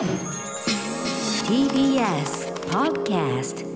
TBS Podcast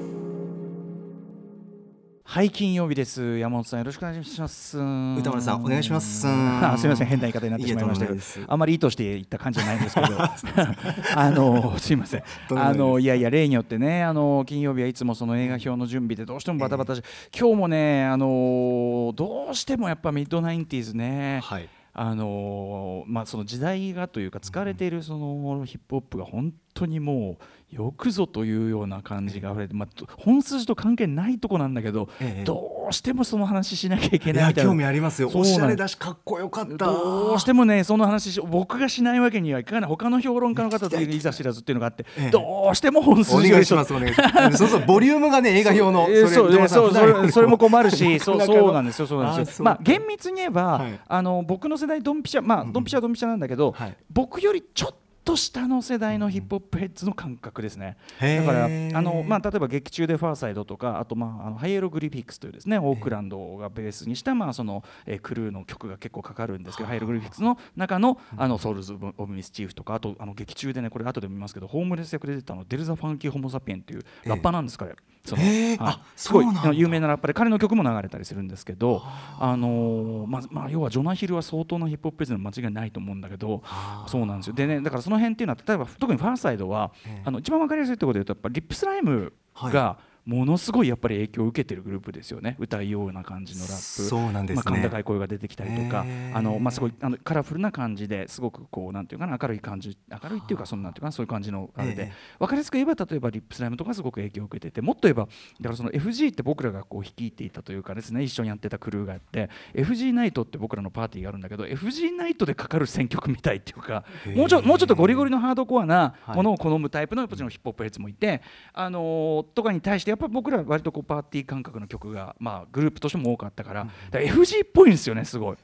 はい金曜日です。山本さんよろしくお願いします。歌丸さんお願いします。あすみません変な言い方になってしまいましたあまり意図して言った感じじゃないんですけど。あのすいません。あのいやいや例によってねあの金曜日はいつもその映画表の準備でどうしてもバタバタし、今日もねあのどうしてもやっぱミッドナインティーズね、はいあのまあ、その時代がというか疲れているそのヒップホップが本当にもうよくぞというような感じが溢れて、まあ、本筋と関係ないとこなんだけど、ええ。どうしてもその話しなきゃいけいないみたいな。や興味ありますよ。おしゃれだしかっこよかった。どうしてもねその話し僕がしないわけにはいかない。他の評論家の方といざ知らずっていうのがあって、ええ。どうしても本お筋願いしますお願いします。そうそうボリュームがね映画表のえーそうそうそれそれも困るし そうそうなんですよそうなんですよ。まあ厳密に言えば、はい。あの僕の世代ドンピシャまあドンピシャはドンピシャなんだけど、はい。僕よりちょっと下の世代のヒップホップヘッズの感覚ですね。だからあのまあ例えば劇中でファーサイドとかあとまああのハイエログリフィックスというですねオークランドがベースにしたまあその、えークルーの曲が結構かかるんですけどハイエログリフィックスの中のあのソウルズオブミスチーフとかあとあの劇中でねこれ後で見ますけどホームレス役で出てたのデルザファンキーホモサピエンっていうラッパーなんです彼。そのあすごい有名なラッパーで彼の曲も流れたりするんですけど、あのーまあまあ、要はジョナヒルは相当なヒップホップベースの間違いないと思うんだけどそうなんですよ。でねだからその辺っていうのは例えば特にファーサイドは、ええ。あの一番わかりやすいところで言うとやっぱリップスライムがものすごいやっぱり影響を受けてるグループですよね。歌いような感じのラップ。そうなんですね。まあ、甲高い声が出てきたりとか、あのまあ、すごいあのカラフルな感じですごくこうなんていうかな明るい感じ明るいっていうかそんなんていうかなそういう感じのあれで、ええ。分かりやすく言えば例えばリップスライムとかすごく影響を受けててもっと言えばだからその FG って僕らがこう率いていたというかですね一緒にやってたクルーがあって FG ナイトって僕らのパーティーがあるんだけど FG ナイトでかかる選曲みたいっていうかもうちょもうちょっとゴリゴリのハードコアなはい。ものを好むタイプのやっぱりヒップホップヘッズもいて、あのーとかに対してやっぱり僕らは割とこうパーティー感覚の曲が、まあ、グループとしても多かったからだから FG っぽいんですよねすごい。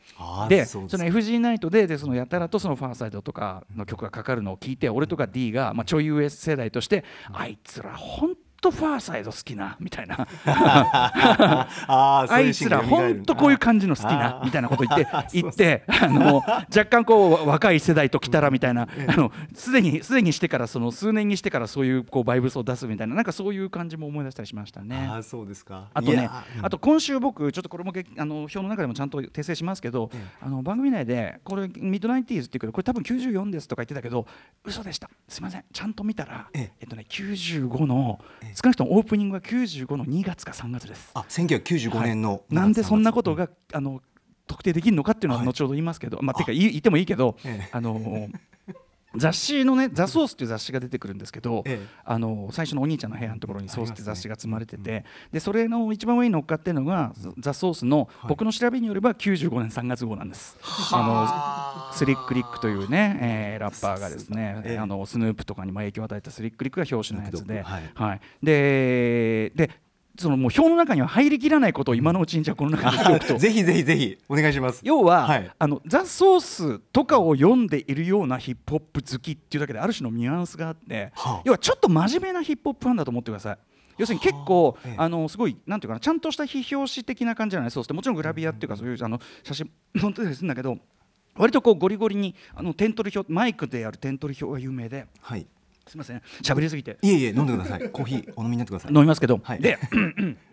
でその FG ナイトででそのやたらとそのファーサイドとかの曲がかかるのを聞いて俺とか D が、まあ、ちょい上世代として、あいつら本当ファーサイド好きなみたいな。あいつら本当こういう感じの好きなみたいなこと言って 言ってあの若干こう若い世代と来たらみたいなあのすでにすでにしてからその数年にしてからそういうこうバイブスを出すみたいななんかそういう感じも思い出したりしましたね。あーそうですか。あとねあと今週僕ちょっとこれもげあの表の中でもちゃんと訂正しますけど、ええ。あの番組内でこれミッドナインティーズっていうけどこれ多分94ですとか言ってたけど嘘でした。すいません。ちゃんと見たらええ。えっとね95のええ少なくともオープニングは95の2月か3月です。あ1995年のはい。なんでそんなことがあの特定できるのかっていうのははい。後ほど言いますけど、まあてか言ってもいいけど、ええ。あの雑誌のね「ザ・ソースっていう雑誌が出てくるんですけど、ええ。あの最初のお兄ちゃんの部屋のところに「ソースって雑誌が積まれてて、でそれの一番上に乗っかってるのが「ザ・ソースのはい。僕の調べによれば95年3月号なんです。あ。のスリックリックというね、えーラッパーがですね、ええ。あのスヌープとかにも影響を与えたスリックリックが表紙のやつで、はい、ででそのもう表の中には入りきらないことを今のうちにじゃあこの中で言っておくと。ぜひぜひぜひお願いします。要は、はい。あのザ・ソースとかを読んでいるようなヒップホップ好きっていうだけである種のニュアンスがあって、はあ。要はちょっと真面目なヒップホップファンだと思ってください。要するに結構、ええあのすごいなんていうかなちゃんとした非表紙的な感じじゃない。ソースってもちろんグラビアっていうかそういうあの写真載ってたりす。るんだけど割とこうゴリゴリにあの点取り表マイクでやる点取り表が有名ではいすみません。喋りすぎて。いえいえ飲んでください。コーヒーお飲みになってください。飲みますけど、はい。で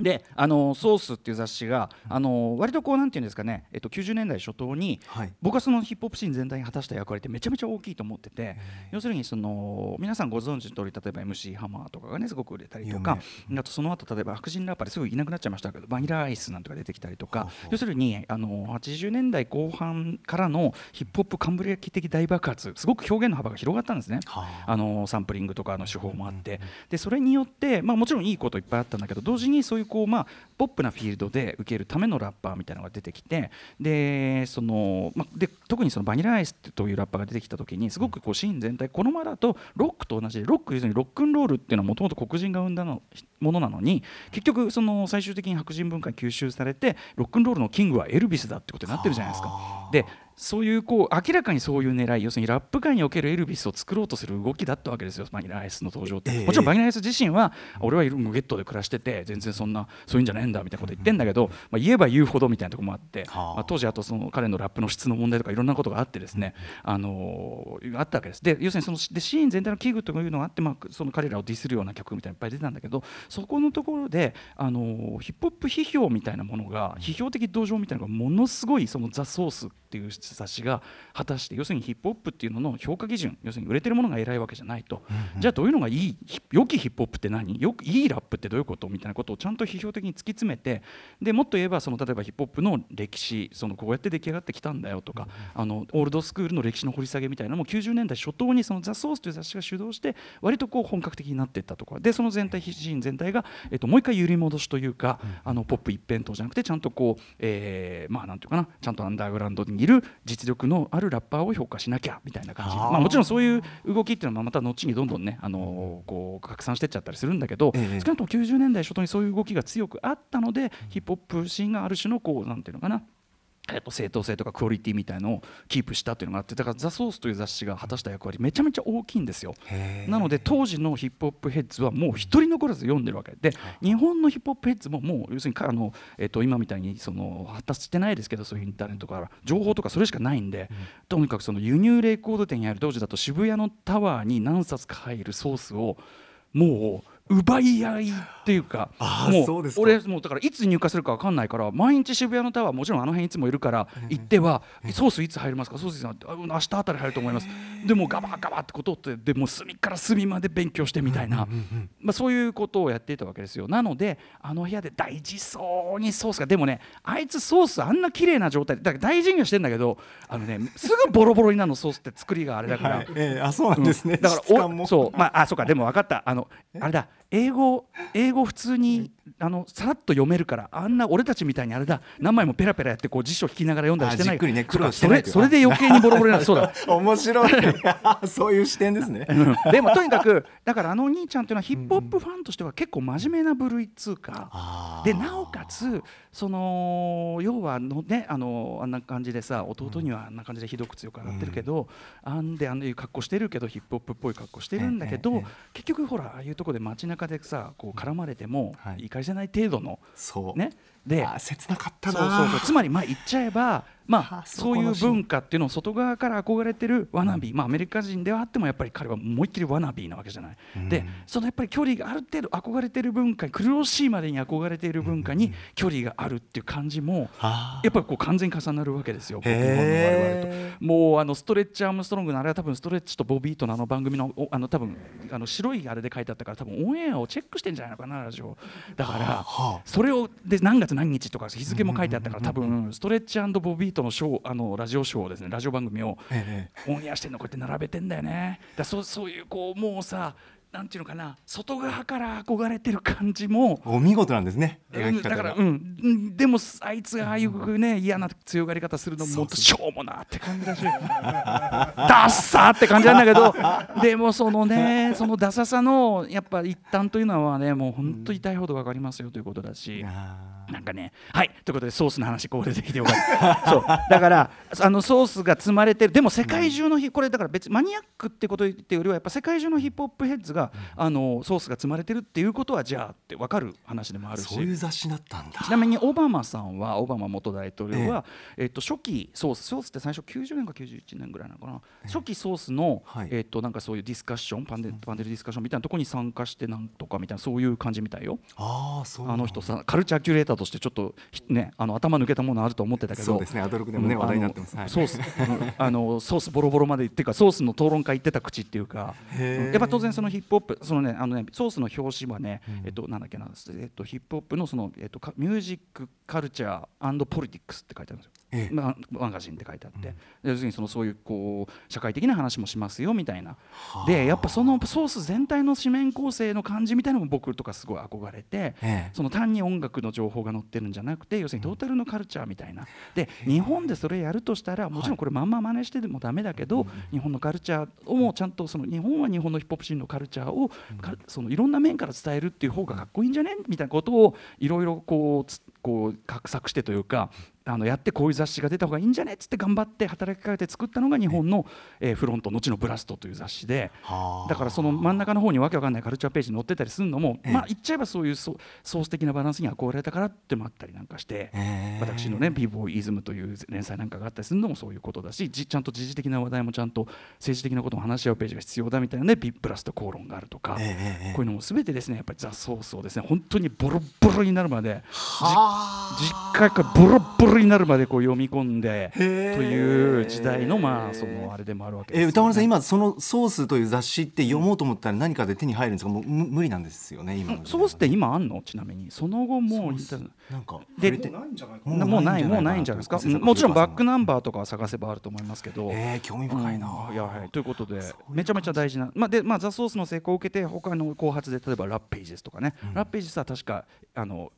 であのソースっていう雑誌があの割とこうなんていうんですかね、えっと、90年代初頭に、はい。僕はそのヒップホップシーン全体に果たした役割ってめちゃめちゃ大きいと思ってて要するにその皆さんご存知の通り例えば MC ハマーとかがねすごく売れたりとかあとその後例えば白人ラッパーですぐいなくなっちゃいましたけどバニラアイスなんとか出てきたりとか要するにあの80年代後半からのヒップホップカンブリア期的大爆発すごく表現の幅が広がったんですね。はあ。あのサンプリングとかの手法もあって、でそれによって、まあ、もちろんいいこといっぱいあったんだけど同時にそういうこう、まあ、ポップなフィールドで受けるためのラッパーみたいなのが出てきてでその、ま、で特にそのバニラアイスというラッパーが出てきた時にすごくこうシーン全体このままだとロックと同じでロック要するにロックンロールっていうのはもともと黒人が生んだのものなのに結局その最終的に白人文化に吸収されてロックンロールのキングはエルビスだってことになってるじゃないですか。でそういうこう明らかにそういう狙い要するにラップ界におけるエルビスを作ろうとする動きだったわけですよ。バニラアイスの登場って、ええ、もちろんバニラアイス自身は、俺はいるゲットで暮らしてて全然そんなそういうんじゃねえんだみたいなこと言ってんだけど、まあ、言えば言うほどみたいなところもあって、まあ、当時あとその彼のラップの質の問題とかいろんなことがあってですね、あのー、あったわけです。で要するにそのでシーン全体の器具というのがあって、まあ、その彼らをディスるような曲みたいないっぱい出てたんだけどそこのところで、あのー、ヒップホップ批評みたいなものが批評的同情みたいなのがものすごいそのザ・ソースっていう雑誌が果たして要するにヒップホップっていうのの評価基準要するに売れてるものが偉いわけじゃないと、うんうん、じゃあどういうのがいい良きヒップホップって何よくいいラップってどういうことみたいなことをちゃんと批評的に突き詰めてでもっと言えばその例えばヒップホップの歴史そのこうやって出来上がってきたんだよとか、うん、あのオールドスクールの歴史の掘り下げみたいなのも90年代初頭にそのザ・ソースという雑誌が主導して割とこう本格的になっていったとかでその全体シーン全体が、えっと、もう一回揺り戻しというか、うん、あのポップ一辺倒じゃなくてちゃんとこう、えー、まあなんていうかなちゃんとアンダーグラウンドにいる実力のあるラッパーを評価しなきゃみたいな感じ。まあ、もちろんそういう動きっていうのはまた後にどんどんねあのこう拡散してっちゃったりするんだけど、ええ、少なくとも90年代初頭にそういう動きが強くあったので、ヒップホップシーンがある種のこうなんていうのかなえっと、正当性とかクオリティみたいのをキープしたっていうのがあってだから「ザ・ソースという雑誌が果たした役割めちゃめちゃ大きいんですよ。なので当時のヒップホップヘッズはもう一人残らず読んでるわけで日本のヒップホップヘッズももう要するにあの、えっと、今みたいにその発達してないですけどそういうインターネットから。情報とかそれしかないんで、うん、とにかくその輸入レコード店にある当時だと渋谷のタワーに何冊か入るソースをもう奪い合いっていうかもう俺もうだからいつ入荷するか分かんないから毎日渋谷のタワーもちろんあの辺いつもいるから行ってはソースいつ入りますか？ソース明日あたり入ると思います。でもガバガバってことってでも隅から隅まで勉強してみたいな。まあそういうことをやっていたわけですよ。なのであの部屋で大事そうにソースがでもねあいつソースあんな綺麗な状態だから大事にはしてんだけどあのねすぐボロボロになるのソースって作りがあれだから、はい。えー、あそうなんですね、だからおそう。まああそうか。でも分かった。あのあれだ英語英語普通にあのさらっと読めるからあんな俺たちみたいにあれだ何枚もペラペラやってこう辞書引きながら読んだりしてない。じっね苦労してないそれで余計にボロボロになる。そうだ。面白い。そういう視点ですね、でもとにかくだからあのお兄ちゃんっていうのはヒップホップファンとしては結構真面目な部類っつうか、でなおかつその要はのねあのあんな感じでさ弟にはあんな感じでひどく強く洗ってるけど、うん、あんであんいう格好してるけどヒップホップっぽい格好してるんだけど、えええ、結局ほらああいうとこで街中でさこう絡まれても、はい、怒りせない程度のね。で切なかったそうそうそう。つまりまあ言っちゃえばまあ、そういう文化っていうのを外側から憧れてるワナビ。ー、まあ、アメリカ人ではあってもやっぱり彼は思いっきりワナビーなわけじゃない、うん、でそのやっぱり距離がある程度憧れてる文化苦しいまでに憧れている文化に距離があるっていう感じもやっぱりこう完全に重なるわけですよ、日本の我々と。もうあのストレッチアームストロングのあれは多分ストレッチとボビーとのあの番組のあの多分あの白いあれで書いてあったから多分オンエアをチェックしてんじゃないのかなラジオだから。それをで何月何日とか日付も書いてあったから多分ストレッチボビーとのショーあのラジオショーをですねラジオ番組をオンエアしてるのこうやって並べてんだよね。だそそういうこうもうさなんていうのかな外側から憧れてる感じもお見事なんですね描き方だから、うん、でもあいつがああいうね嫌な強がり方するのもっとしょうもなって感じだし。ダッサって感じなんだけどでもそのねそのダサさのやっぱ一端というのはねもう本当痛いほど分かりますよということだし。なんかねはいということでソースの話これできてよかった。そう。だからあのソースが積まれてる。でも世界中のこれだから別マニアックってこと言ってよりはやっぱ世界中のヒップホップヘッズが、あのソースが積まれてるっていうことはじゃあって分かる話でもあるし。そういう雑誌だったんだ。ちなみにオバマさんはオバマ元大統領は、ええ。えっと、初期ソースソースって最初90年か91年ぐらいなのかな、初期ソースの、はい、えっとなんかそういうディスカッションパンデパンデルディスカッションみたいなところに参加してなんとかみたいなそういう感じみたいよ。あそうあの人さカルチャーキュレーターとしてちょっとね、あの頭抜けたものあると思ってたけどそうですねアドロクでもね、話題になってます、ソースあのソースボロボロまでっていうかソースの討論会行ってた口っていうかやっぱ当然そのヒップホップそのねあのねソースの表紙はね、えっとなんだっけなえっとヒップホップのそのえっとミュージックカルチャーポリティックスって書いてあるんですよ。ええ、まマガジンって書いてあって、うん、要するにそのそういうこう社会的な話もしますよみたいな。でやっぱそのソース全体の紙面構成の感じみたいなのも僕とかすごい憧れて、え、その単に音楽の情報が載ってるんじゃなくて要するにトータルのカルチャーみたいな。で日本でそれやるとしたらもちろんこれまんま真似してでもダメだけど、はい、日本のカルチャーをもちゃんとその日本は日本のヒップホップシーンのカルチャーを、うん、そのいろんな面から伝えるっていう方がかっこいいんじゃねみたいなことをいろいろこうこう画策してというかあのやってこういう雑誌が出た方がいいんじゃねっつって頑張って働きかけて作ったのが日本の、えーフロント後のブラストという雑誌ではあ。だからその真ん中の方にわけわかんないカルチャーページに載ってたりするのも、ええ。まあ言っちゃえばそういうソソース的なバランスに憧れたからってもあったりなんかして、私のね「ビーボーイズム」という連載なんかがあったりするのもそういうことだしじちゃんと時事的な話題もちゃんと政治的なことも話し合うページが必要だみたいなねビブラスト口論があるとか、こういうのも全てですねやっぱりザ・ソースをですね。本当にボロボロになるまでは実家からボロボロになるまでこう読み込んでという時代のまあそのあれでもあるわけですよね。え歌丸さん今そのソースという雑誌って読もうと思ったら何かで手に入るんですか？もうむ無理なんですよね今ソースって今あんの？ちなみに。その後もうなんかで触れてないんじゃないかなもうないもうないんじゃないですか？もちろんバックナンバーとかは探せばあると思いますけど。えー、興味深いな、うんいやはい、ということでめちゃめちゃ大事な、まあでまあ、ザ・ソースの成功を受けて他の後発で例えばラッページですとかね、うん。ラッページは確かあの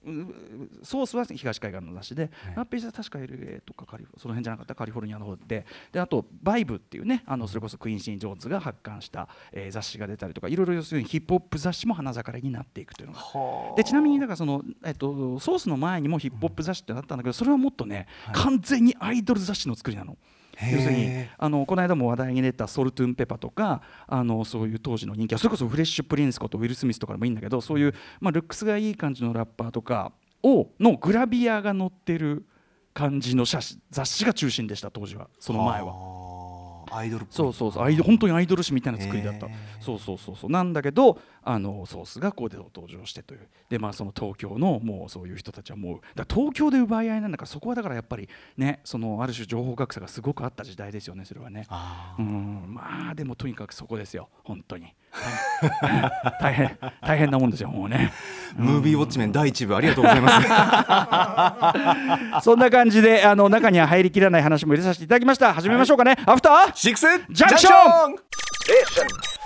ソースは東海岸の雑誌で、ラッページは確か LA とかカリフその辺じゃなかったカリフォルニアの方で。であとバイブっていうねあのそれこそクイーンシー・ジョーンズが発刊した、えー雑誌が出たりとかいろいろ要するにヒップホップ雑誌も花盛りになっていくというのが。はあ。でちなみにだからその、えっと、ソースの前にもヒップホップ雑誌ってなったんだけどそれはもっとね、はい。完全にアイドル雑誌の作りなの。要するにあのこの間も話題に出たソルトゥンペパとかあのそういう当時の人気はそれこそフレッシュプリンスことウィル・スミスとかでもいいんだけどそういう、まあ、ルックスがいい感じのラッパーとかをのグラビアが載ってる感じの写真雑誌が中心でした当時は。その前は。はアイドルそうそうそう。アイド本当にアイドル誌みたいな作りだった。そうそうそうそう。なんだけどあのソースがこうで登場してという。でまあその東京のもうそういう人たちはもうだ東京で奪い合いなんだからそこはだからやっぱりねそのある種情報格差がすごくあった時代ですよねそれはね。うん。まあでもとにかくそこですよ。本当に。はい 大変大変なもんですよもうね。ムービーウォッチメン第一部ありがとうございます。そんな感じであの中には入りきらない話も入れさせていただきました。始めましょうかね、アフターシックスジャンクション？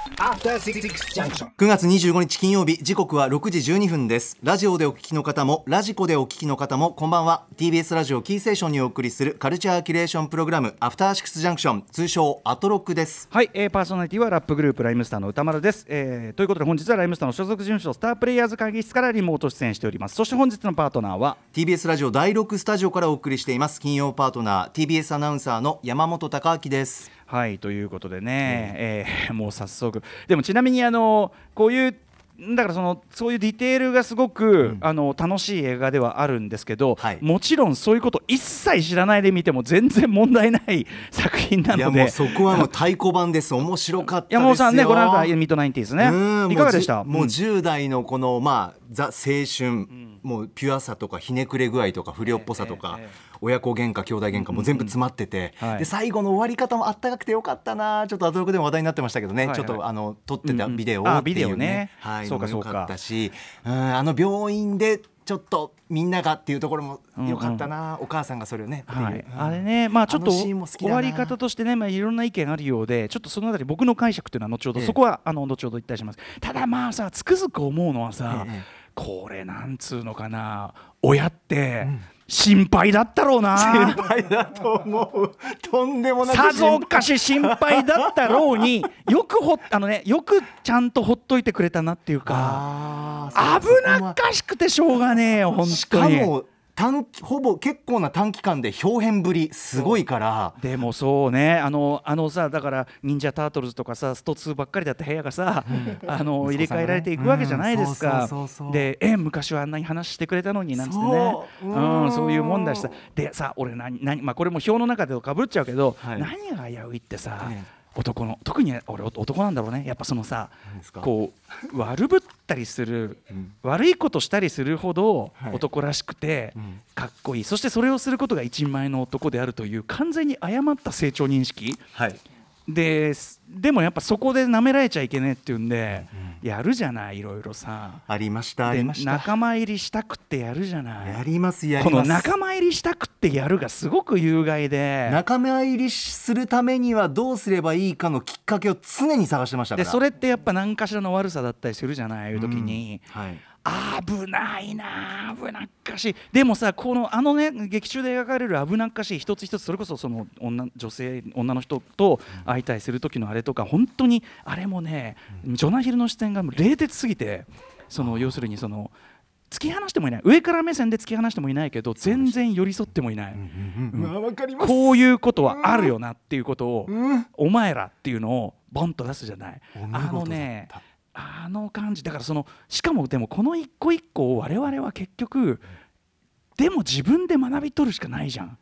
9月25日金曜日時刻は6時12分です。ラジオでお聞きの方もラジコでお聞きの方もこんばんは。TBS ラジオキーステーションにお送りするカルチャーキュレーションプログラムアフターシックスジャンクション通称アトロックです。はい、えー、パーソナリティはラップグループライムスターの歌丸です、えー、ということで本日はライムスターの所属事務所スタープレイヤーズ会議室からリモート出演しております。そして本日のパートナーは TBS ラジオ第6スタジオからお送りしています。金曜パートナー TBS アナウンサーの山本貴明ですはいということでね、えー もう早速。でもちなみにあのこういうだからそのそういうディテールがすごく、あの楽しい映画ではあるんですけど、はい。もちろんそういうこと一切知らないで見ても全然問題ない作品ないので。やもうそこはもう太鼓判です。面白かったですよ。山本さんねご覧になったミッドナインティーズね。うんいかがでした？もうううん10代のこのまあザ青春、もうピュアさとかひねくれ具合とか不良っぽさとか、親子喧嘩兄弟喧嘩も全部詰まってて、はい。で最後の終わり方もあったかくてよかったなちょっとアトロクでも話題になってましたけどね、ちょっとあの撮ってたビデオあっていうビデオね。はい、そうかよかそうか。ったし、うん、あの病院でちょっとみんながっていうところもよかったな、お母さんがそれをねはい、うん。あれね、まあ、ちょっと終わり方としてね、まあ、いろんな意見あるようで、ちょっとそのあたり、僕の解釈というのは後ほど、ええ。そこはあの後ほど言ったりします。ただ、まあさ、つくづく思うのはさ、ええこれ、なんつうのかな、親ってん。心配だったろうな。心配だと思う。とんでもなくさぞ心かし心配だったろうによくほあのねよくちゃんとほっといてくれたなっていうか。危なっかしくてしょうがねえよ本し当に。かも短期ほぼ結構な短期間で表変ぶりすごいから。でもそうね。あのあのさだから忍者タートルズとかさスト2ばっかりだった部屋がさ、あの入れ替えられていくわけじゃないですか。でえ昔はあんなに話してくれたのになんつってね。そう。うん。うんそういうもんだしさ。でさ俺何何まあこれも表の中でかぶっちゃうけど、はい。何が危ういってさ、ええ男の特に俺男なんだろうね。やっぱそのさこう悪ぶったりする、うん。悪いことしたりするほどはい。男らしくて、うん。かっこいい。そしてそれをすることが一人前の男であるという完全に誤った成長認識。はいです。でもやっぱそこで舐められちゃいけねえっていうんで、やるじゃないいろいろさ。ありましたあでりました。仲間入りしたくってやるじゃない。やりますやりこます。の仲間入りしたくってやるがすごく有害で。仲間入りするためにはどうすればいいかのきっかけを常に探してましたから。でそれってやっぱ何かしらの悪さだったりするじゃないいう時に、うん。はい危ないな危なっかしい。でもさこのあのね劇中で描かれる危なっかしい一つ一つそれこそその女女性女の人と相対する時のあれとか本当にあれもね、ジョナヒルの視点が冷徹すぎてその要するにその突き放してもいない。上から目線で突き放してもいないけど全然寄り添ってもいない、こういうことはあるよなっていうことを、うん。お前らっていうのをボンと出すじゃない。あのねあの感じだからそのしかもでもこの一個一個を我々は結局でも自分で学び取るしかないじゃん。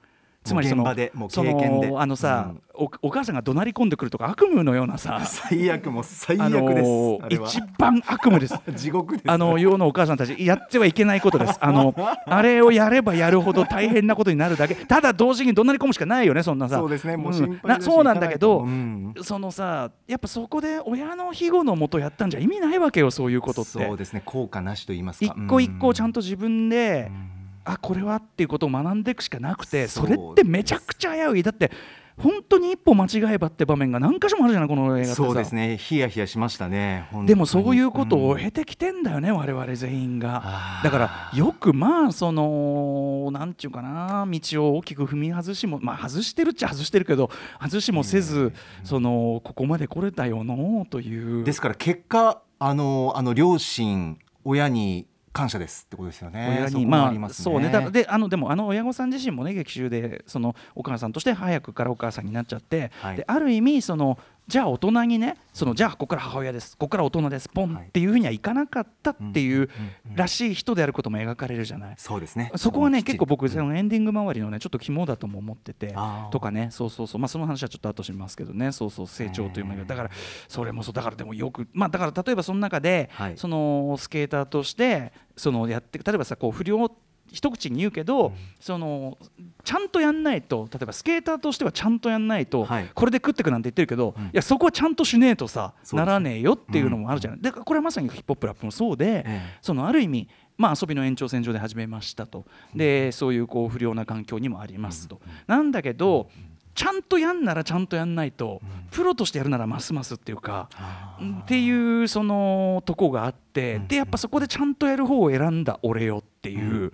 つまりそのもう現場でもうそ経験で。のあのさ、うん。おお母さんが怒鳴り込んでくるとか悪夢のようなさ最悪もう最あ悪です、一番悪夢です。地獄です。あの世のお母さんたちやってはいけないことです。あのあれをやればやるほど大変なことになるだけ。ただ同時に怒鳴り込むしかないよねそんなさ。そうですね。もう心配だしなそうなんだけど、う。ん。そのさやっぱそこで親の庇護のもとやったんじゃ意味ないわけよそういうことって。そうですね。効果なしと言いますか。一個一個ちゃんとと自分で、あこれはっていうことを学んでいくしかなくてそれってめちゃくちゃ危うい。だって本当に一歩間違えばって場面が何箇所もあるじゃないこの映画ってさ。そうですね。ヒヤヒヤしましたね。でもそういうことをうん経てきてんだよね、我々全員が。だからよくまあそのなんていうかな道を大きく踏み外しもまあ外してるっちゃ外してるけど外しもせずそのここまで来れたよのという。ですから結果あのあの両親親に感謝ですってことですよね。親にまあそうね。だであのでもあの親御さん自身もね劇中でそのお母さんとして早くからお母さんになっちゃって、はい。である意味そのじゃあ大人にねそのじゃあここから母親です。ここから大人です。ポンはい。っていうふうにはいかなかったっていうらしい人であることも描かれるじゃない。そうですね。そこはね結構僕うんそのエンディング周りのねちょっと肝だとも思ってて。とかねそうそうそう。まあその話はちょっと後しますけどね。そうそう成長というものだからそれもそう。だからでもよくまあだから例えばその中ではい。そのスケーターとしてそのやって例えばさこう不良一口に言うけど、そのちゃんとやんないと例えばスケーターとしてはちゃんとやんないと、はい。これで食ってくなんて言ってるけど、うん。いやそこはちゃんとしねえとさ、ならねえよっていうのもあるじゃない、だからこれはまさにヒップホップラップもそうで、ええ。そのある意味、まあ、遊びの延長線上で始めましたと。でそういうこう不良な環境にもありますと、なんだけどちゃんとやんならちゃんとやんないと、プロとしてやるならますますっていうか、っていうそのとこがあって、でやっぱそこでちゃんとやる方を選んだ俺よっていう、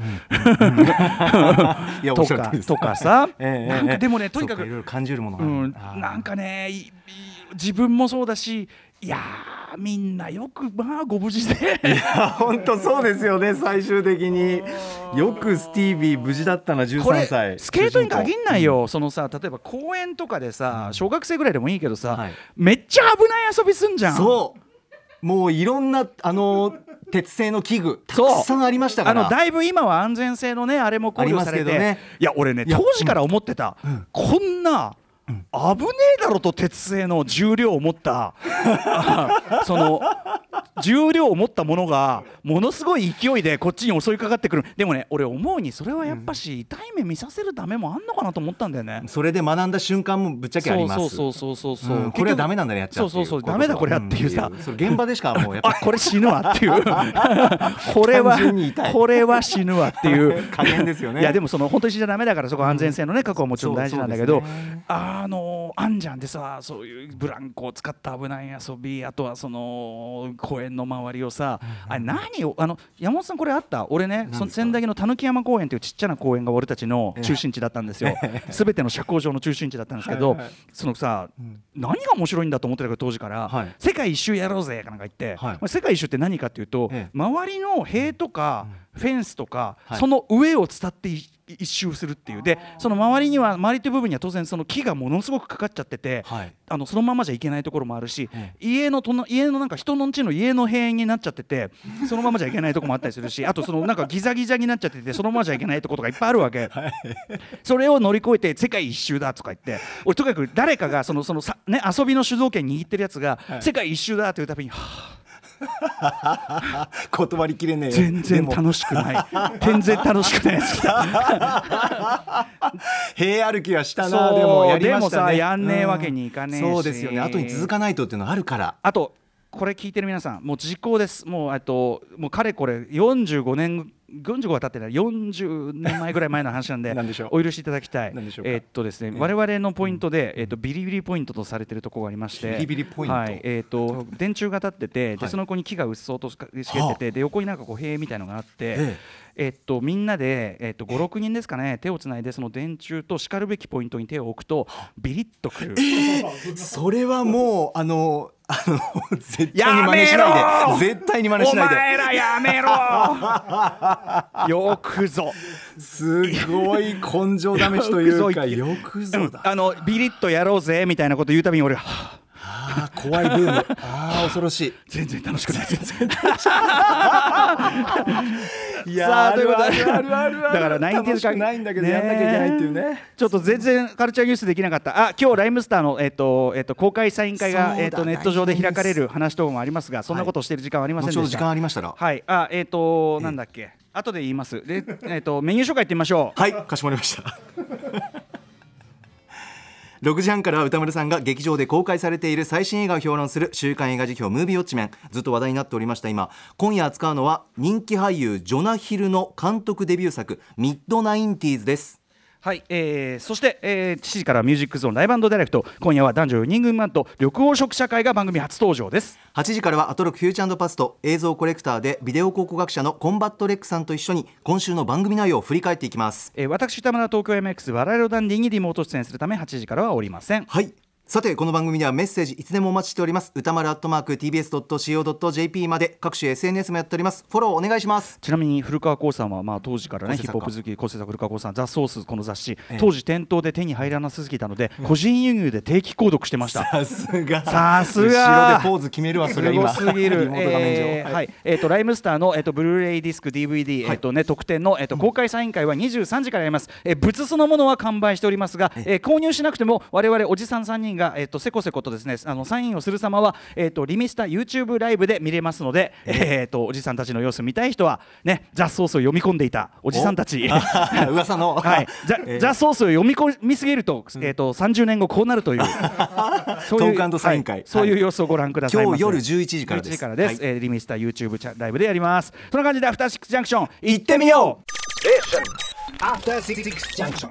とかとかさ、ええなんかでもねええとにかくいろいろ感じるものなんかね自分もそうだしいやーみんなよくまあご無事で。本当そうですよね最終的に。よくスティービー無事だったなこ13れ歳スケートに限んないよ、そのさ例えば公園とかでさ小学生ぐらいでもいいけどさ、はい。めっちゃ危ない遊びすんじゃん。そう。もういろんなあの鉄製の器具たくさんありましたから。あのだいぶ今は安全性のねあれも考慮されて、ありますけどね。いや俺ねいや当時から思ってた、こんな、危ねえだろと鉄製の重量を持ったあ その重量を持ったものがものすごい勢いでこっちに襲いかかってくる。でもね俺思うにそれはやっぱし痛い目見させるためもあんのかなと思ったんだよね。それで学んだ瞬間もぶっちゃけあります。そうそうそうそうそう、う。んこれはダメなんだねやっちゃそうそうそう。ダメだこれはっていうさ、ん。それ現場でしかもうやっぱあこれ死ぬわっていう。これはこれは死ぬわっていう。加減ですよね。いやでもその本当に死んじゃダメだからそこは安全性のね確保はもちろん大事なんだけど、そうそうですねあのあんじゃんでさそういうブランコを使った危ない遊びあとはその公園の周りをさ、あれ何をあの山本さんこれあった？俺ねその仙台のたぬき山公園っていうちっちゃな公園が俺たちの中心地だったんですよ。すべての社交場の中心地だったんですけど、そのさ、何が面白いんだと思ってたけど当時から、はい。世界一周やろうぜかなんか言って、世界一周って何かっていうと、ええ。周りの塀とかフェンスとか、はい。その上を伝ってい一周するっていう。でその周りには周りという部分には当然その木がものすごくかかっちゃってて、はい。あのそのままじゃいけないところもあるし、え家の隣家のなんか人の家の家の塀になっちゃってて そのままじゃいけないところもあったりするしあとそのなんかギザギザになっちゃっててそのままじゃいけないところがいっぱいあるわけ。それを乗り越えて世界一周だとか言って俺とにかく誰かがそのそのさ、ね、遊びの主導権握ってるやつが、世界一周だっていうたびに、はあ 断りきれねえよ。全然楽しくない。全然楽しくないやつ来た。塀歩きはしたな。でもやりましたね。でもさやんねえわけにいかねえし。うん。そうですよね。後に続かないとっていうのあるから。あとこれ聞いてる皆さんもう時効です。もうえっともうかれこれ45年45は経ってない40年前ぐらい前の話なんでお許しいただきたい。えっとですね我々のポイントで、えっと、ビリビリポイントとされてるところがありましてビリビリポイント？はい。えっと電柱が立っててではい。その子に木がうっそうとしかしけっててで横になんかこう塀みたいのがあってええ。っと、みんなで、えっと、56人ですかね手をつないでその電柱としかるべきポイントに手を置くとビリッとくる。それはもうあのあの絶対に真似しないで。絶対に真似しないで。お前らやめろ！よくぞ。すごい根性試しというか よくぞだ。あのビリッとやろうぜみたいなこと言うたびに俺はぁあー怖いブーム。あー恐ろしい。全然楽しくない。いやさあということで。あるあるあるあるだからナインティーズ楽しくないんだけどやんなきゃいけないっていうね。ちょっと全然カルチャーニュースできなかった。あ今日ライムスターの、えっとえっと公開サイン会が、えっとネット上で開かれる話とかもありますがそんなことをしている時間はありませんでした、後ほど時間ありましたら。はい。あえっ、となんだっけ。後で言います。でえっ、とメニュー紹介いってみましょう。はいかしこまりました6時半からは宇多丸さんが劇場で公開されている最新映画を評論する週刊映画時評ムービーウォッチメンずっと話題になっておりました今。今夜扱うのは人気俳優ジョナヒルの監督デビュー作ミッドナインティーズです。はい、えー、そして、えー、7時からミュージックゾーン Live Direct 今夜は男女4人組マンと緑黄色社会が番組初登場です。8時からはアトロク Future Past 映像コレクターでビデオ考古学者のコンバットレックさんと一緒に今週の番組内容を振り返っていきます。えー、私宇多丸東京 MX バラいろダンディにリモート出演するため8時からはおりません。はいさてこの番組ではメッセージいつでもお待ちしております。歌丸アットマーク TBS.CO.JP まで各種 SNS もやっております。フォローお願いします。ちなみに古川光さんは、まあ、当時からねヒップホップ好き構成作古川光さん「ザ・ソースこの雑誌、当時店頭で手に入らなすぎたので、個人輸入で定期購読してました。さすが。さすが。後ろでポーズ決めるわそすれ今。ごすぎる。えーはい。えー、とライムスターの、えー、とブルーレイディスク DVD、えーとね、特典の、えー、と公開サイン会は23時からやります、えー、物そのものは完売しておりますが、えー購入しなくても我々おじさん3人が、えー、とせこせことですね。あのサインをする様は、えー、とリミスタ YouTube ライブで見れますので、えー、とおじさんたちの様子見たい人は、ね、ザ・ソースを読み込んでいたおじさんたち。噂の、はい、ザえーザ・ソースを読み込みすぎると,、えー、と30年後こうなるという そういうトークサイン会。はい。そういう様子をご覧ください今日夜11時からです。11時からです、はい。えーリミスター YouTube チャライブでやります。そんな感じでアフターシックスジャンクション行ってみよう。After Six Junction.